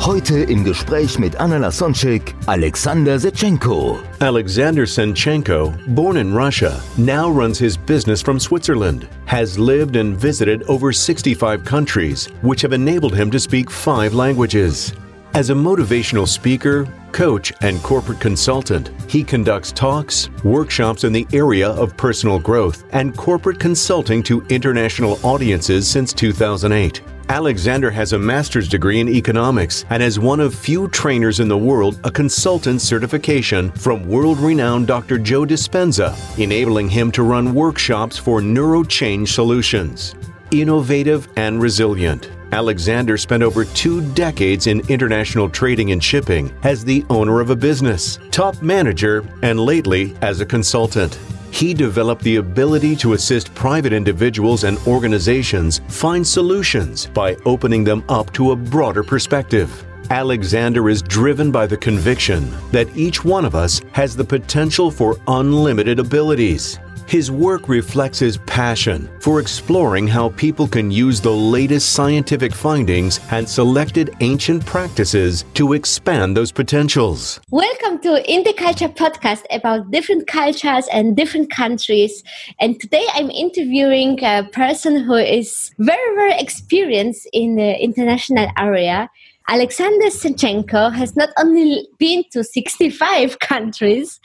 Heute im Gespräch mit Anna Lasonczyk, Alexander Senchenko. Alexander Senchenko, born in Russia, now runs his business from Switzerland, has lived and visited over 65 countries, which have enabled him to speak five languages. As a motivational speaker, coach, and corporate consultant, he conducts talks, workshops in the area of personal growth, and corporate consulting to international audiences since 2008. Alexander has a master's degree in economics and is one of few trainers in the world a consultant certification from world renowned Dr. Joe Dispenza, enabling him to run workshops for neurochange solutions. Innovative and resilient. Alexander spent over two decades in international trading and shipping as the owner of a business, top manager, and lately as a consultant. He developed the ability to assist private individuals and organizations find solutions by opening them up to a broader perspective. Alexander is driven by the conviction that each one of us has the potential for unlimited abilities. His work reflects his passion for exploring how people can use the latest scientific findings and selected ancient practices to expand those potentials. Welcome to Interculture podcast about different cultures and different countries. And today I'm interviewing a person who is very, very experienced in the international area. Alexander Senchenko has not only been to 65 countries,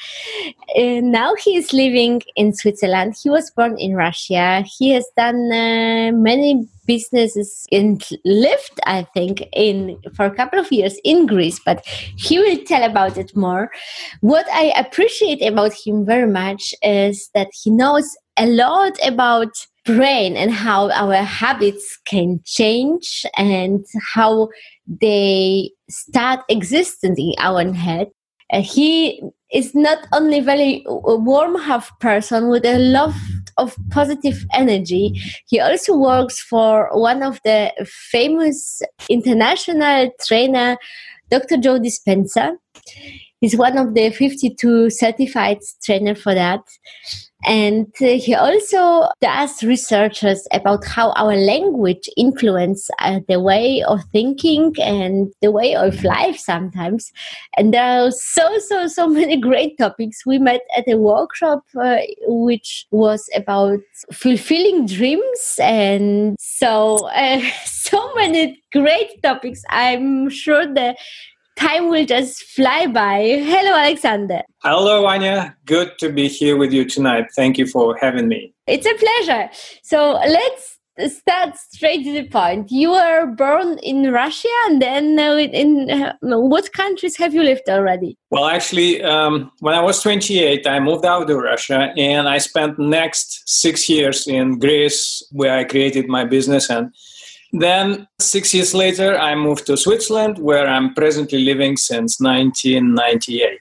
uh, now he is living in Switzerland. He was born in Russia. He has done uh, many businesses and lived, I think, in for a couple of years in Greece, but he will tell about it more. What I appreciate about him very much is that he knows a lot about brain and how our habits can change and how they start existing in our head. Uh, he is not only very warm heart person with a lot of positive energy. He also works for one of the famous international trainer dr joe dispenza. He's one of the 52 certified trainer for that and he also does researches about how our language influence uh, the way of thinking and the way of life sometimes. And there are so so so many great topics. We met at a workshop uh, which was about fulfilling dreams. And so uh, so many great topics. I'm sure the time will just fly by. Hello, Alexander. Hello, Anya. Good to be here with you tonight. Thank you for having me. It's a pleasure. So let's start straight to the point. You were born in Russia, and then in uh, what countries have you lived already? Well, actually, um, when I was 28, I moved out of Russia, and I spent next six years in Greece, where I created my business and then, six years later, I moved to Switzerland, where I'm presently living since 1998.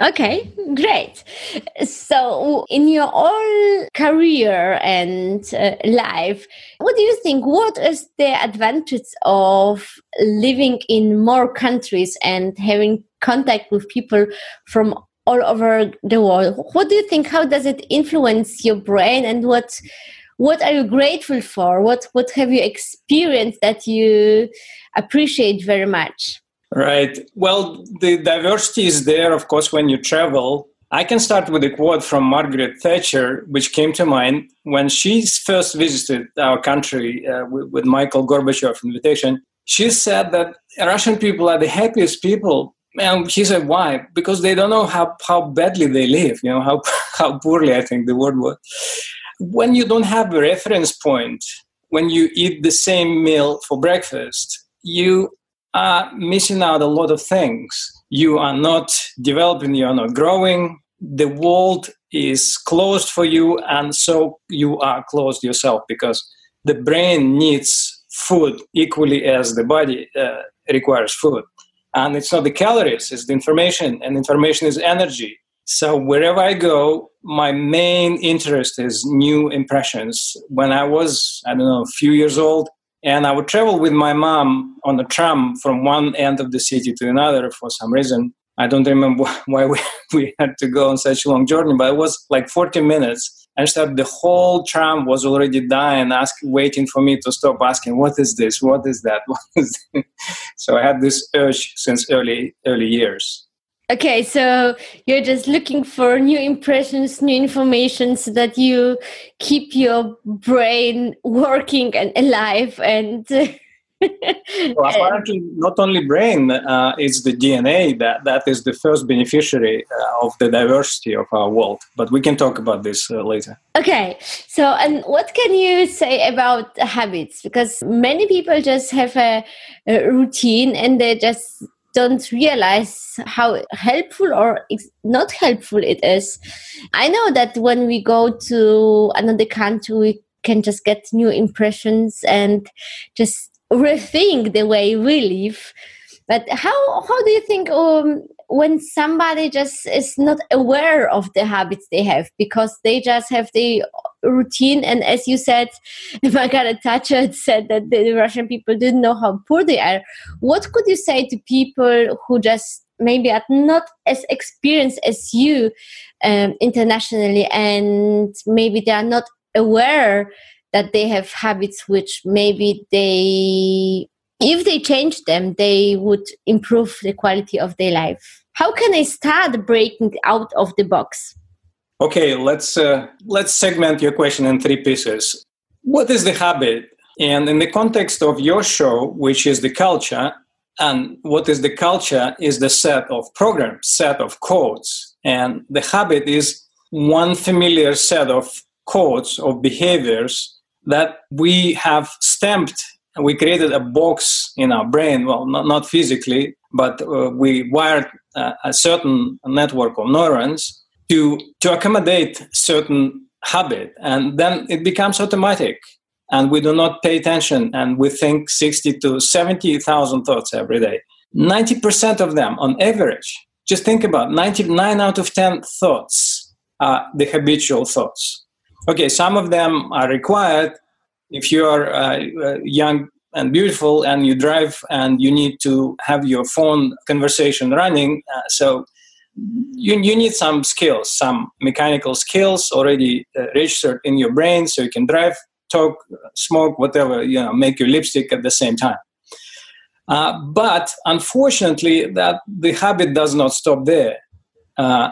Okay, great. So, in your whole career and uh, life, what do you think? What is the advantage of living in more countries and having contact with people from all over the world? What do you think? How does it influence your brain and what? What are you grateful for? What what have you experienced that you appreciate very much? Right. Well the diversity is there of course when you travel. I can start with a quote from margaret thatcher which came to mind when she first visited our country uh, with, michael gorbachev invitation. She said that russian people are the happiest people and she said why? Because they don't know how, how badly they live you know how, how poorly i think the word was when you don't have a reference point, when you eat the same meal for breakfast, you are missing out a lot of things. You are not developing, you are not growing. The world is closed for you, and so you are closed yourself because the brain needs food equally as the body uh, requires food. And it's not the calories, it's the information, and information is energy. So wherever I go, my main interest is new impressions. When I was, I don't know, a few years old, and I would travel with my mom on a tram from one end of the city to another for some reason. I don't remember why we, we had to go on such a long journey, but it was like 40 minutes. And so the whole tram was already dying, asking, waiting for me to stop asking, what is this? What is that? What is this? So I had this urge since early, early years. Okay, so you're just looking for new impressions, new information so that you keep your brain working and alive and well, apparently, not only brain, uh, it's the DNA that, that is the first beneficiary uh, of the diversity of our world. But we can talk about this uh, later. Okay, so and what can you say about habits? Because many people just have a, a routine and they just don't realize how helpful or not helpful it is. I know that when we go to another country, we can just get new impressions and just rethink the way we live. But how how do you think um, when somebody just is not aware of the habits they have because they just have the routine. And as you said Margaret Thatcher said that the Russian people didn't know how poor they are. What could you say to people who just maybe are not as experienced as you um, internationally and maybe they are not aware that they have habits which maybe they if they change them they would improve the quality of their life? How can i start breaking out of the box okay let's uh, let's segment your question in three pieces. What is the habit? And in the context of your show which is the culture and what is the culture is the set of programs set of codes. And the habit is one familiar set of codes of behaviors that we have stamped. We created a box in our brain well not, not physically but uh, we wired uh, a certain network of neurons to to accommodate certain habit and then it becomes automatic. And we do not pay attention and we think 60 to 70,000 thoughts every day. 90% of them on average just think about 99 out of 10 thoughts are the habitual thoughts. Okay some of them are required. If you are uh, uh, young and beautiful and you drive and you need to have your phone conversation running uh, so you, you need some skills some mechanical skills already uh, registered in your brain so you can drive talk smoke whatever you know make your lipstick at the same time. Uh, but unfortunately that the habit does not stop there. Uh,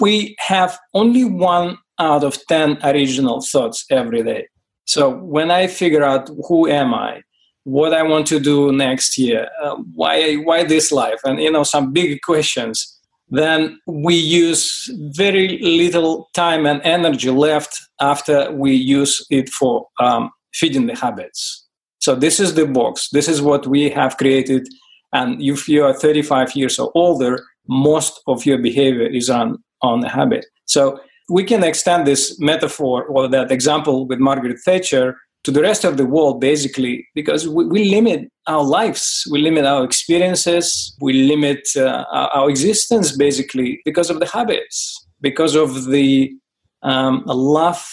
we have only one out of 10 original thoughts every day. So when I figure out who am I, what I want to do next year, uh, why why this life, and you know some big questions, then we use very little time and energy left after we use it for um, feeding the habits. So this is the box. This is what we have created. And if you are 35 years or older, most of your behavior is on on the habit. So we can extend this metaphor or that example with Margaret Thatcher to the rest of the world, basically, because we, we limit our lives, we limit our experiences, we limit uh, our, existence, basically, because of the habits, because of the um, love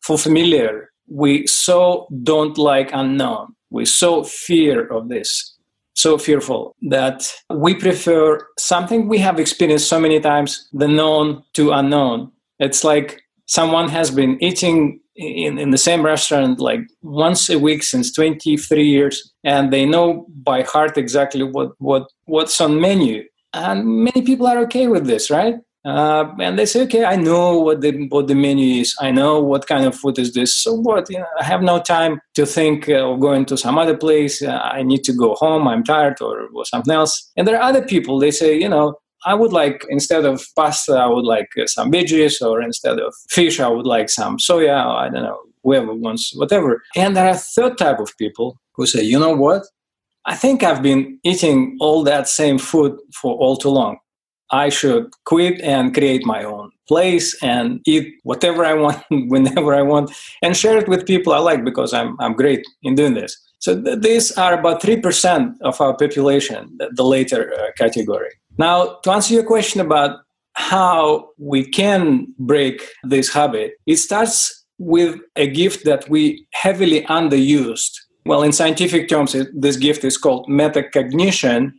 for familiar. We so don't like unknown. We so fear of this, so fearful that we prefer something we have experienced so many times, the known to unknown it's like someone has been eating in, in the same restaurant like once a week since 23 years and they know by heart exactly what, what what's on menu. And many people are okay with this right? Uh, and they say okay i know what the what the menu is. I know what kind of food is this. So what? You know, i have no time to think of going to some other place. I need to go home. I'm tired or, or something else. And there are other people they say you know I would like instead of pasta, I would like uh, some veggies, or instead of fish, I would like some soya. I don't know, whoever wants, whatever. And there are third type of people who say, you know what? I think I've been eating all that same food for all too long. I should quit and create my own place and eat whatever I want, whenever I want, and share it with people I like because I'm, I'm great in doing this. So th- these are about 3% of our population, the, the later uh, category. Now, to answer your question about how we can break this habit, it starts with a gift that we heavily underused. Well, in scientific terms, this gift is called metacognition.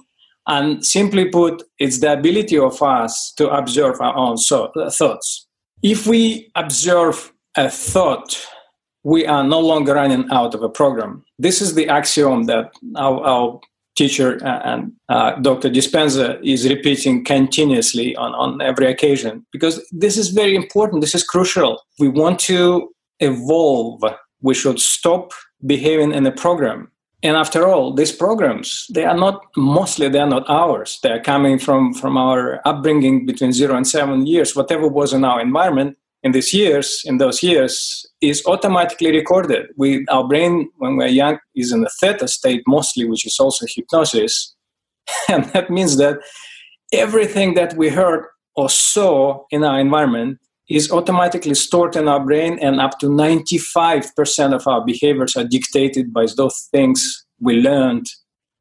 And simply put, it's the ability of us to observe our own so, uh, thoughts. If we observe a thought, we are no longer running out of a program. This is the axiom that our, our teacher uh, and uh, Dr. Dispenza is repeating continuously on, on every occasion because this is very important. This is crucial. We want to evolve. We should stop behaving in a program. And after all, these programs, they are not mostly they are not ours. They are coming from, from our upbringing between zero and seven years. Whatever was in our environment in these years, in those years, is automatically recorded. We our brain when we're young is in a theta state mostly, which is also hypnosis. And that means that everything that we heard or saw in our environment is automatically stored in our brain, and up to 95% of our behaviors are dictated by those things we learned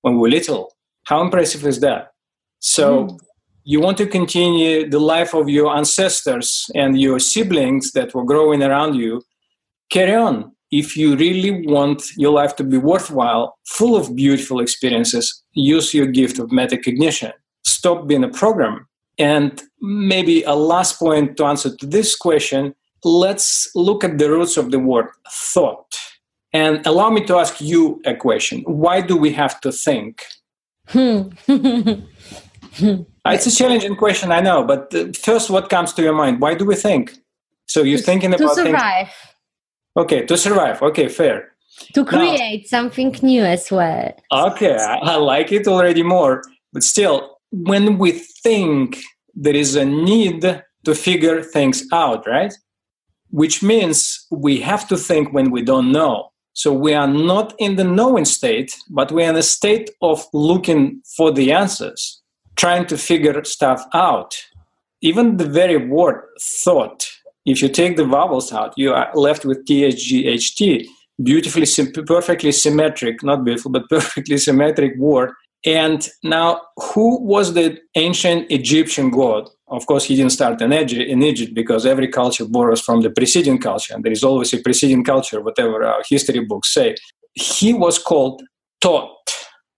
when we were little. How impressive is that? So, mm. You want to continue the life of your ancestors and your siblings that were growing around you, carry on. If you really want your life to be worthwhile, full of beautiful experiences, use your gift of metacognition. Stop being a program and maybe a last point to answer to this question let's look at the roots of the word thought. And allow me to ask you a question. Why do we have to think? Hmm. It's a challenging question, I know, but uh, first, what comes to your mind? Why do we think? So you're to, thinking about to survive. Things. Okay, to survive. Okay, fair. To create now, something new as well. Okay, I, I like it already more. But still, when we think, there is a need to figure things out, right? Which means we have to think when we don't know. So we are not in the knowing state, but we're in a state of looking for the answers, trying to figure stuff out. Even the very word thought, if you take the vowels out, you are left with THGHT, beautifully, perfectly symmetric, not beautiful, but perfectly symmetric word and now, who was the ancient Egyptian god? Of course, he didn't start in Egypt because every culture borrows from the preceding culture, and there is always a preceding culture, whatever our history books say. He was called Thoth.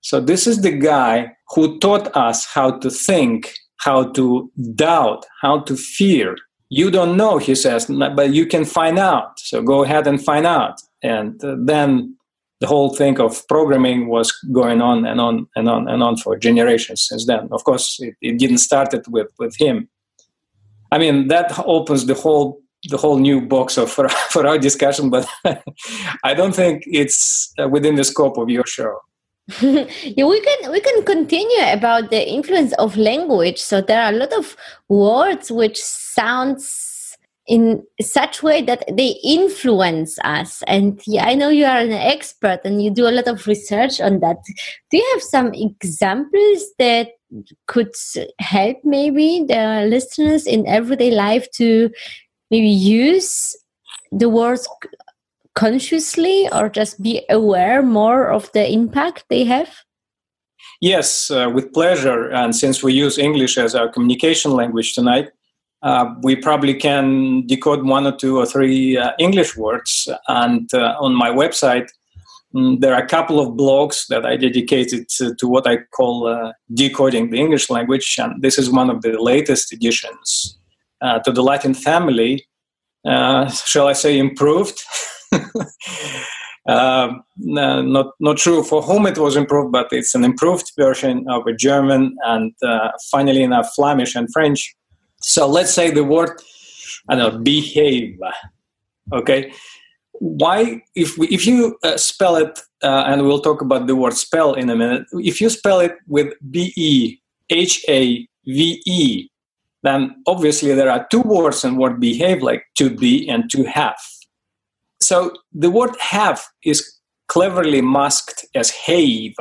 So, this is the guy who taught us how to think, how to doubt, how to fear. You don't know, he says, but you can find out. So, go ahead and find out. And uh, then the whole thing of programming was going on and on and on and on for generations since then. Of course, it, it didn't start it with, with him. I mean, that opens the whole the whole new box of for, for our discussion, but I don't think it's uh, within the scope of your show. yeah, we can we can continue about the influence of language. So there are a lot of words which sounds in such way that they influence us and yeah, i know you are an expert and you do a lot of research on that do you have some examples that could help maybe the listeners in everyday life to maybe use the words consciously or just be aware more of the impact they have yes uh, with pleasure and since we use english as our communication language tonight uh, we probably can decode one or two or three uh, English words. And uh, on my website, mm, there are a couple of blogs that I dedicated to, to what I call uh, decoding the English language. And this is one of the latest additions uh, to the Latin family. shall I say improved? Uh, not not true for whom it was improved, but it's an improved version of a German and uh, finally enough Flemish and French. So let's say the word, I don't know, behave. Okay. Why, if, we, if you uh, spell it, uh, and we'll talk about the word spell in a minute, if you spell it with B E H A V E, then obviously there are two words in word behave, like to be and to have. So the word have is cleverly masked as have,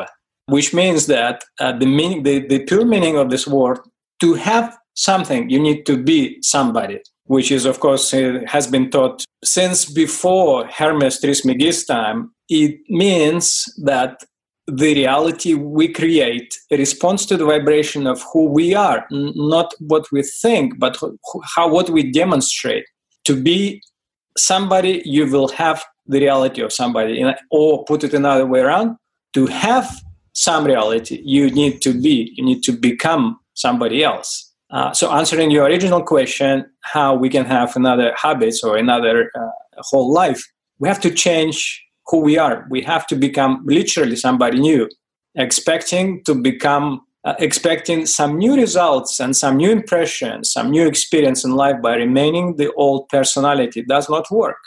which means that uh, the meaning, the, the pure meaning of this word, to have something. You need to be somebody, which is, of course, uh, has been taught since before Hermes Trismegistus time. It means that the reality we create responds to the vibration of who we are, not what we think, but how what we demonstrate. To be somebody, you will have the reality of somebody, or put it another way around. To have some reality, you need to be, you need to become somebody else. Uh, so, answering your original question, how we can have another habits or another uh, whole life, we have to change who we are. We have to become literally somebody new, expecting to become, uh, expecting some new results and some new impressions, some new experience in life by remaining the old personality does not work.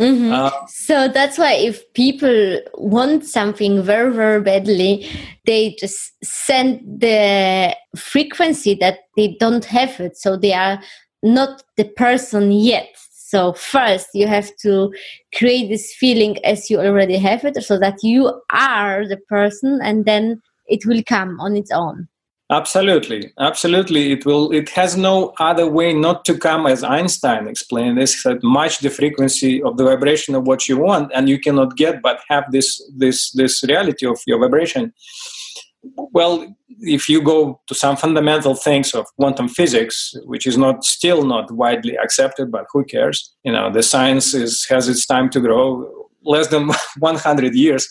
Mm-hmm. Uh, so that's why if people want something very, very badly, they just send the frequency that they don't have it. So they are not the person yet. So first you have to create this feeling as you already have it so that you are the person and then it will come on its own. Absolutely, absolutely. It will. It has no other way not to come, as Einstein explained. This that match the frequency of the vibration of what you want, and you cannot get but have this this this reality of your vibration. Well, if you go to some fundamental things of quantum physics, which is not still not widely accepted, but who cares? You know, the science is has its time to grow. Less than 100 years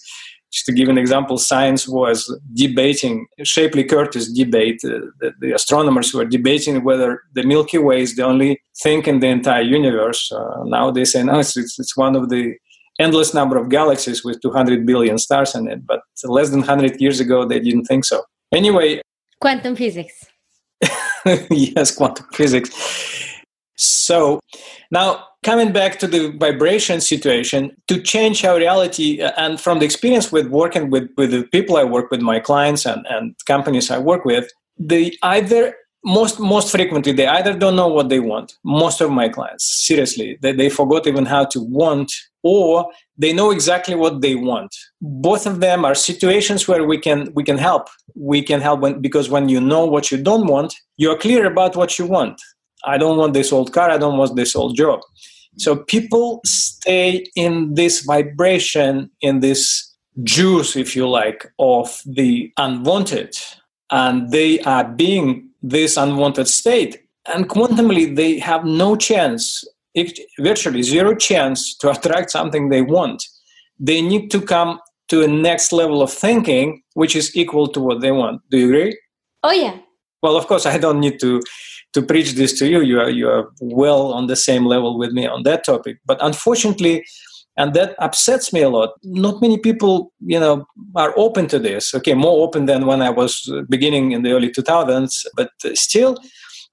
just to give an example, science was debating, Shapley Curtis debate, uh, the, the, astronomers were debating whether the Milky Way is the only thing in the entire universe. Uh, now they say, no, it's, it's, it's, one of the endless number of galaxies with 200 billion stars in it. But less than 100 years ago, they didn't think so. Anyway. Quantum physics. yes, quantum physics. So now coming back to the vibration situation, to change our reality, uh, and from the experience with working with, with the people I work with, my clients and, and companies I work with, they either most most frequently they either don't know what they want most of my clients seriously they, they forgot even how to want or they know exactly what they want. Both of them are situations where we can we can help. We can help when, because when you know what you don't want you're clear about what you want I don't want this old car, I don't want this old job. So people stay in this vibration, in this juice, if you like, of the unwanted, and they are being this unwanted state. And quantumly, they have no chance, virtually zero chance, to attract something they want. They need to come to a next level of thinking, which is equal to what they want. Do you agree? Oh, yeah. Well, of course, I don't need to to preach this to you. You are you are well on the same level with me on that topic. But unfortunately, and that upsets me a lot. Not many people, you know, are open to this. Okay, more open than when I was uh, beginning in the early 2000s, but still,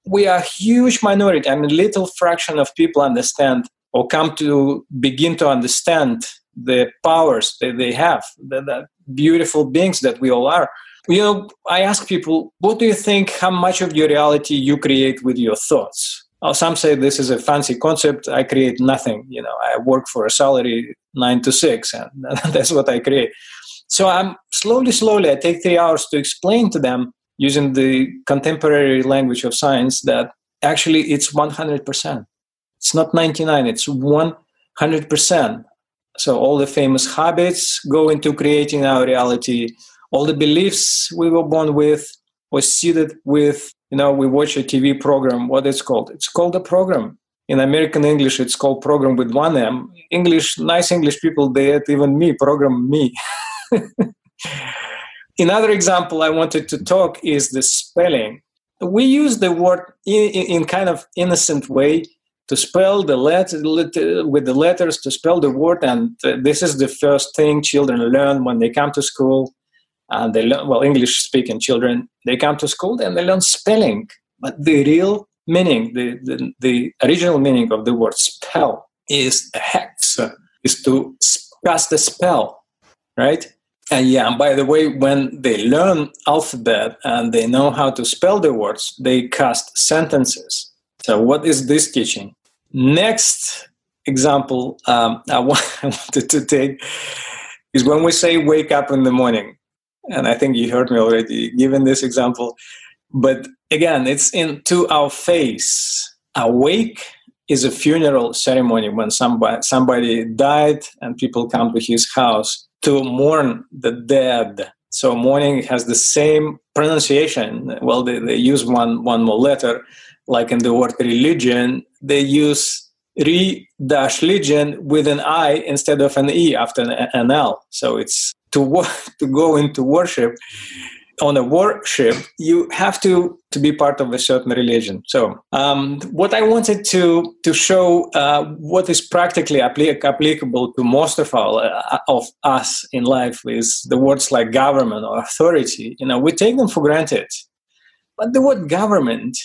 we are a huge minority. I mean, little fraction of people understand or come to begin to understand the powers that they have, the, the beautiful beings that we all are you know, I ask people, what do you think, how much of your reality you create with your thoughts? Some say this is a fancy concept. I create nothing. You know, I work for a salary nine to six, and that's what I create. So I'm slowly, slowly, I take three hours to explain to them using the contemporary language of science that actually it's 100%. It's not 99, it's 100%. So all the famous habits go into creating our reality all the beliefs we were born with was seeded with you know we watch a tv program what it's called? It's called a program. In american english it's called program with one m. English nice english people they even me program me. Another example i wanted to talk is the spelling. We use the word in, in kind of innocent way to spell the letter with the letters to spell the word and uh, this is the first thing children learn when they come to school and they learn well english speaking children they come to school and they learn spelling. But the real meaning the, the, the original meaning of the word spell is a hex. Is to cast a spell right? And yeah and by the way when they learn alphabet and they know how to spell the words they cast sentences. So what is this teaching? Next example um, I wanted to take is when we say wake up in the morning and I think you heard me already given this example. But again, it's into our face. Awake is a funeral ceremony when somebody somebody died and people come to his house to mourn the dead. So mourning has the same pronunciation. Well, they, they use one one more letter, like in the word religion. They use re dash legion with an I instead of an E after an L. So it's to to go into worship on a worship, you have to to be part of a certain religion. So, um, what I wanted to to show uh, what is practically applic- applicable to most of all uh, of us in life is the words like government or authority. You know, we take them for granted, but the word government,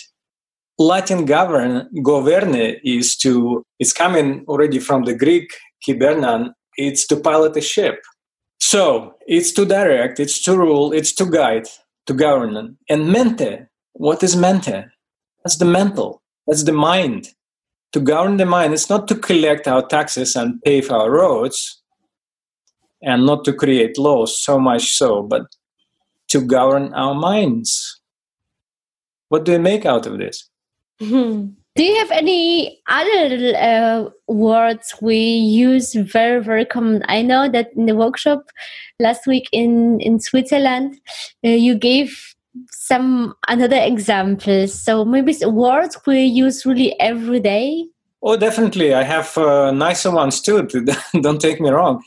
Latin govern governe is to it's coming already from the Greek kibernan. It's to pilot a ship so it's to direct, it's to rule, it's to guide, to govern. And mente, what is mente? That's the mental, that's the mind. To govern the mind, it's not to collect our taxes and pave our roads and not to create laws, so much so, but to govern our minds. What do we make out of this? Hmm. Do you have any other uh, words we use very very common? I know that in the workshop last week in in Switzerland, uh, you gave some another examples. So maybe words we use really every day. Oh, definitely. I have uh, nicer ones too. Don't take me wrong.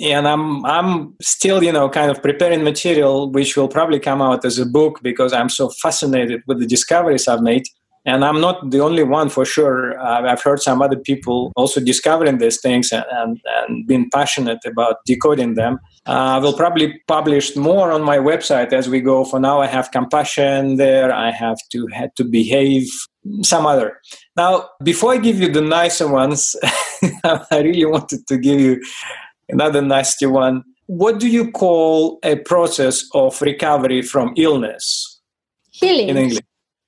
And I'm I'm still you know kind of preparing material which will probably come out as a book because I'm so fascinated with the discoveries I've made and i'm not the only one for sure. I've heard some other people also discovering these things and, and, and being passionate about decoding them. Uh, i will probably publish more on my website as we go. For now i have compassion there. I have to had to behave some other. Now before i give you the nicer ones i really wanted to give you another nasty one. What do you call a process of recovery from illness? Healing. In english.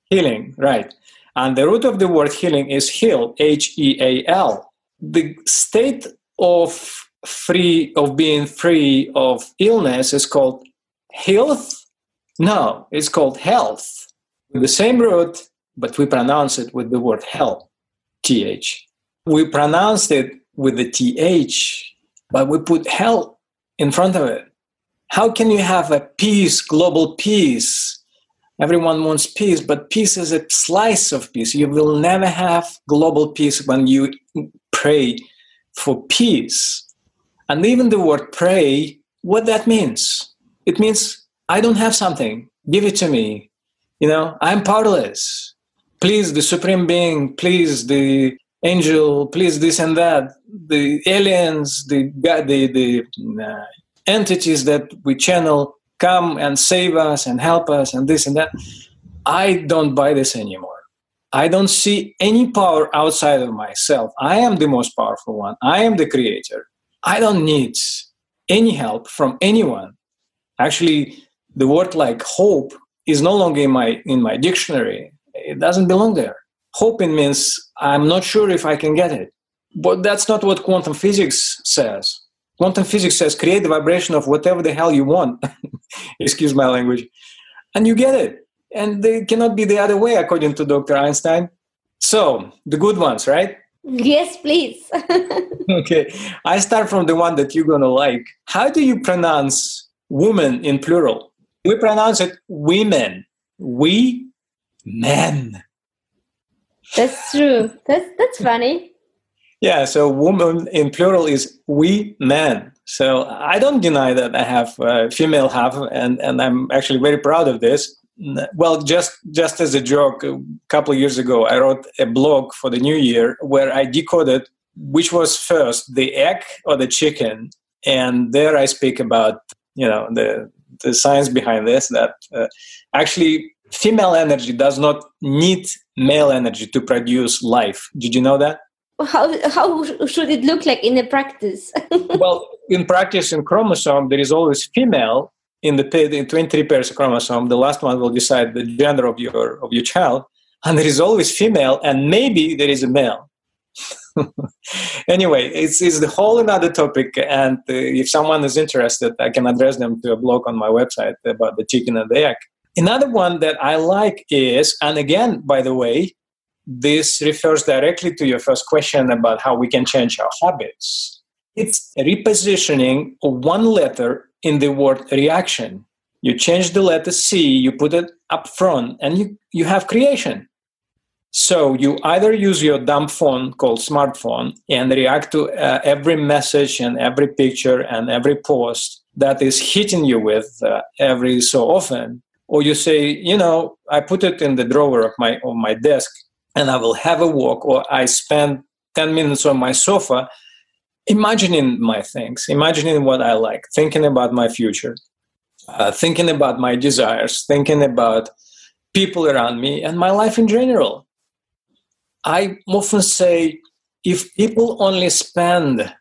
Healing right and the root of the word healing is heal, H E A L. The state of free of being free of illness is called health. No, it's called health. The same root, but we pronounce it with the word hell, th. We pronounced it with the th, but we put hell in front of it. How can you have a peace, global peace, Everyone wants peace, but peace is a slice of peace. You will never have global peace when you pray for peace. And even the word pray, what that means? It means I don't have something, give it to me. You know, I'm powerless. Please, the supreme being, please, the angel, please, this and that, the aliens, the the the uh, entities that we channel come and save us and help us and this and that. I don't buy this anymore. I don't see any power outside of myself. I am the most powerful one. I am the creator. I don't need any help from anyone. Actually, the word like hope is no longer in my in my dictionary. It doesn't belong there. Hoping means I'm not sure if I can get it. But that's not what quantum physics says quantum physics says create the vibration of whatever the hell you want. Excuse my language. And you get it. And they cannot be the other way according to dr einstein. So the good ones right? Yes please. Okay. I start from the one that you're gonna like. How do you pronounce woman in plural? We pronounce it women. We men. That's true. That's that's funny yeah, so woman in plural is we men. So I don't deny that I have a female half, and, and I'm actually very proud of this. Well, just just as a joke, a couple of years ago, I wrote a blog for the new year where I decoded which was first, the egg or the chicken, and there I speak about you know the the science behind this that uh, actually female energy does not need male energy to produce life. Did you know that? How how should it look like in the practice? Well in practice in chromosome there is always female in the in 23 pairs of chromosome. The last one will decide the gender of your of your child. And there is always female and maybe there is a male. Anyway it's, it's the whole another topic. And uh, if someone is interested i can address them to a blog on my website about the chicken and the egg. Another one that I like is, and again, by the way, this refers directly to your first question about how we can change our habits. It's repositioning one letter in the word reaction. You change the letter C, you put it up front, and you, you have creation. So you either use your dumb phone called smartphone and react to uh, every message and every picture and every post that is hitting you with uh, every so often, or you say, you know, I put it in the drawer of my of my desk and I will have a walk, or I spend ten minutes on my sofa, imagining my things, imagining what I like, thinking about my future, uh, thinking about my desires, thinking about people around me and my life in general. I often say if people only spend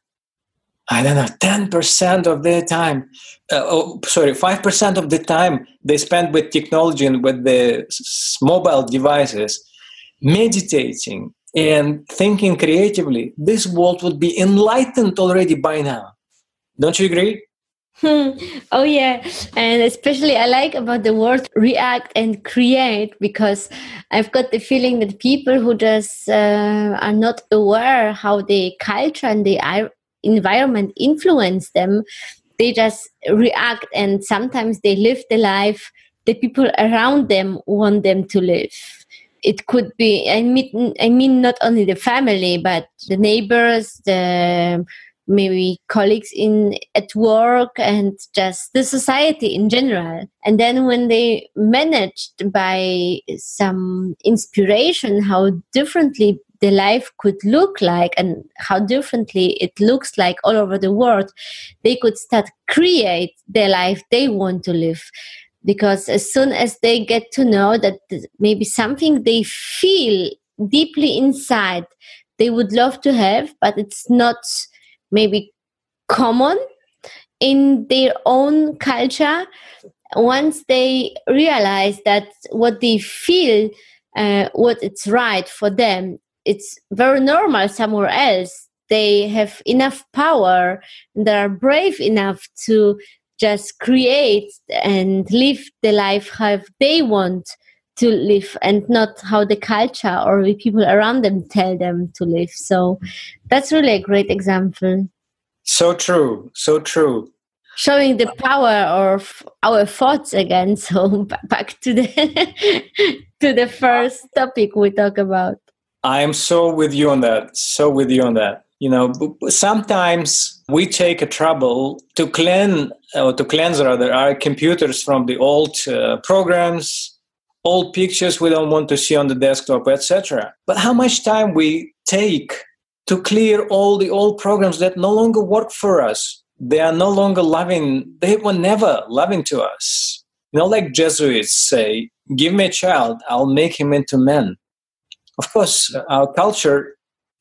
I don't know, 10% of their time, uh, oh, sorry, 5% of the time they spend with technology and with the mobile devices, meditating and thinking creatively, this world would be enlightened already by now. Don't you agree? Hmm. Oh yeah, and especially I like about the word react and create because I've got the feeling that people who just uh, are not aware how the culture and the environment influence them, they just react and sometimes they live the life the people around them want them to live. It could be I mean I mean not only the family but the neighbors, the maybe colleagues in at work and just the society in general. And then when they managed by some inspiration how differently the life could look like and how differently it looks like all over the world they could start create the life they want to live because as soon as they get to know that maybe something they feel deeply inside they would love to have but it's not maybe common in their own culture. Once they realize that what they feel uh, what it's right for them it's very normal somewhere else. They have enough power and they are brave enough to just create and live the life how they want to live and not how the culture or the people around them tell them to live so that's really a great example so true so true showing the power of our thoughts again so back to the to the first topic we talk about I am so with you on that. So with you on that. You know, sometimes we take a trouble to clean or to cleanse rather our computers from the old uh, programs, old pictures we don't want to see on the desktop, etc. But how much time we take to clear all the old programs that no longer work for us? They are no longer loving. They were never loving to us. You know, like Jesuits say, "Give me a child, I'll make him into man." Of course, our culture,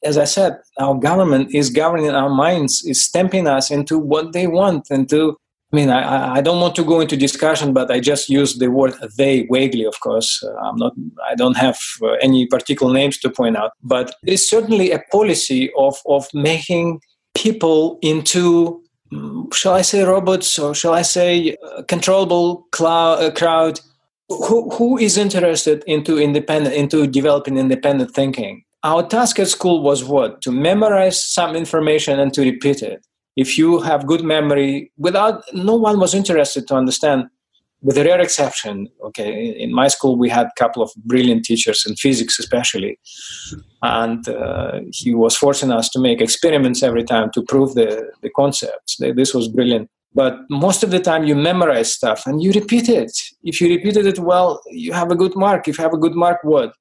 as I said, our government is governing our minds, is stamping us into what they want, into I mean, I, I don't want to go into discussion, but I just use the word they vaguely, of course. Uh, I'm not, I don't have uh, any particular names to point out, but it's certainly a policy of, of making people into, mm, shall I say robots or shall I say uh, controllable cloud, uh, crowd who, who is interested into independent into developing independent thinking our task at school was what? To memorize some information and to repeat it. If you have good memory without no one was interested to understand with a rare exception okay in my school we had a couple of brilliant teachers in physics especially and uh, he was forcing us to make experiments every time to prove the, the concepts. This was brilliant. But most of the time you memorize stuff and you repeat it. If you repeated it well you have a good mark. If you have a good mark what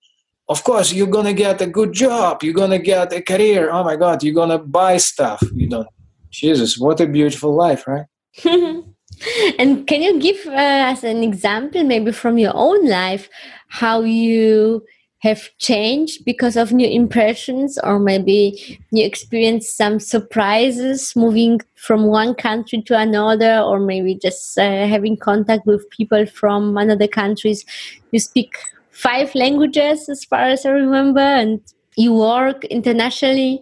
of course you're gonna get a good job you're gonna get a career. Oh my god you're gonna buy stuff. You don't jesus what a beautiful life right? And can you give us an example maybe from your own life how you have changed because of new impressions or maybe you experienced some surprises moving from one country to another or maybe just uh, having contact with people from another countries? You speak five languages as far as i remember and you work internationally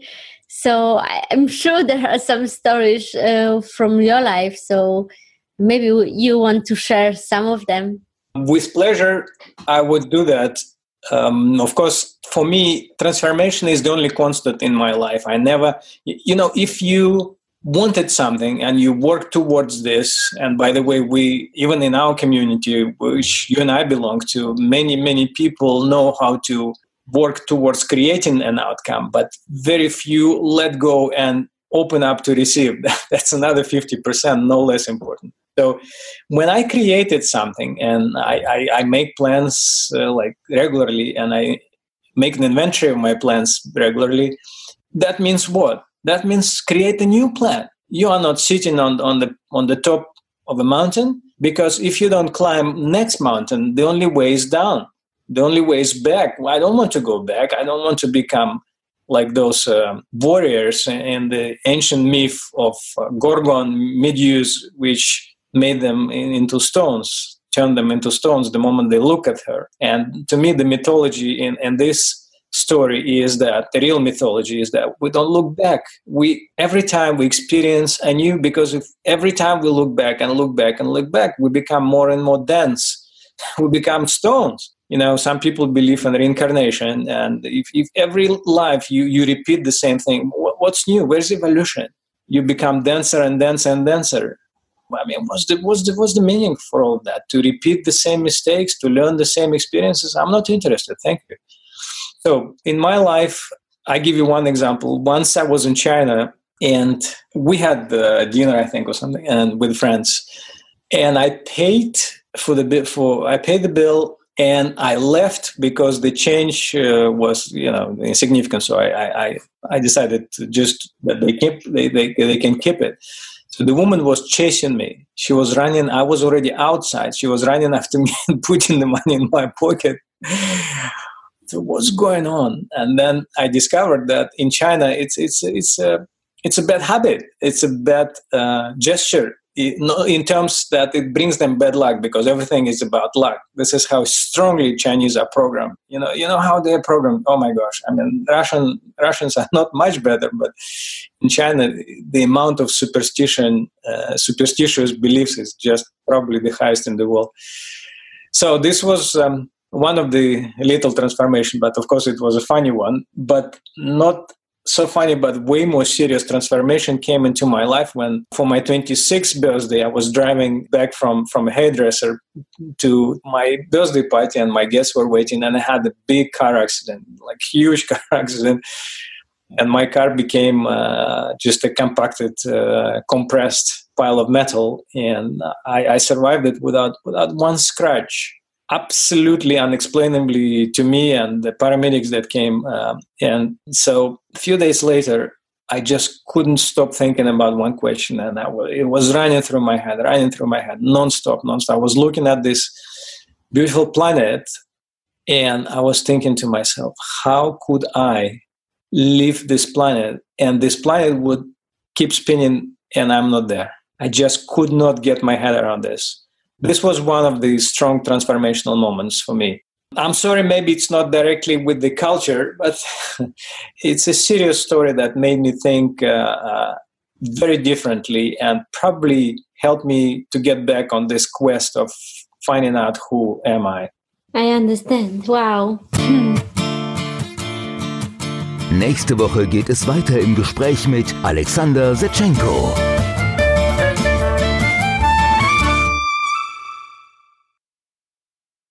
so i'm sure there are some stories uh, from your life so maybe you want to share some of them With pleasure, I would do that. Um, of course, for me, transformation is the only constant in my life. I never, you know, if you wanted something and you work towards this, and by the way, we, even in our community, which you and I belong to, many, many people know how to work towards creating an outcome, but very few let go and open up to receive. That's another 50%, no less important. So when I created something and I, I, I make plans uh, like regularly and I make an inventory of my plans regularly, that means what? That means create a new plan. You are not sitting on, on the on the top of a mountain because if you don't climb next mountain, the only way is down. The only way is back. I don't want to go back. I don't want to become like those uh, warriors in the ancient myth of uh, Gorgon, Medusa, which made them into stones, turned them into stones the moment they look at her. And to me, the mythology in, in this story is that the real mythology is that we don't look back. We every time we experience a new because if every time we look back and look back and look back, we become more and more dense. we become stones. You know, some people believe in reincarnation, and if, if every life you you repeat the same thing, what's new? Where's evolution? You become denser and denser and denser I mean, what's the what's the what's the meaning for all that? To repeat the same mistakes, to learn the same experiences? I'm not interested. Thank you. So in my life, I give you one example. Once I was in China and we had uh, dinner, I think, or something, and with friends, and I paid for the bill. For I paid the bill and I left because the change uh, was, you know, insignificant. So I, I, I decided to just that they keep they, they, they can keep it. So the woman was chasing me. She was running. I was already outside. She was running after me and putting the money in my pocket. What's going on? And then I discovered that in China, it's it's it's a it's a bad habit. It's a bad uh, gesture in terms that it brings them bad luck because everything is about luck. This is how strongly Chinese are programmed. You know, you know how they're programmed. Oh my gosh! I mean, Russian Russians are not much better, but in China, the amount of superstition, uh, superstitious beliefs is just probably the highest in the world. So this was um, one of the little transformation, but of course it was a funny one, but not so funny but way more serious transformation came into my life when for my 26th birthday i was driving back from from a hairdresser to my birthday party and my guests were waiting and i had a big car accident like huge car accident. And my car became uh, just a compacted uh, compressed pile of metal and I, I survived it without without one scratch absolutely unexplainably to me and the paramedics that came. Um, and so a few days later, I just couldn't stop thinking about one question, and I was it was running through my head, running through my head, nonstop, nonstop. I was looking at this beautiful planet, and I was thinking to myself, how could I leave this planet, and this planet would keep spinning, and I'm not there. I just could not get my head around this this was one of the strong transformational moments for me. I'm sorry, maybe it's not directly with the culture, but it's a serious story that made me think uh, uh, very differently and probably helped me to get back on this quest of finding out who am I. I understand. Wow. Nächste Woche geht es weiter im Gespräch mit Alexander Senchenko.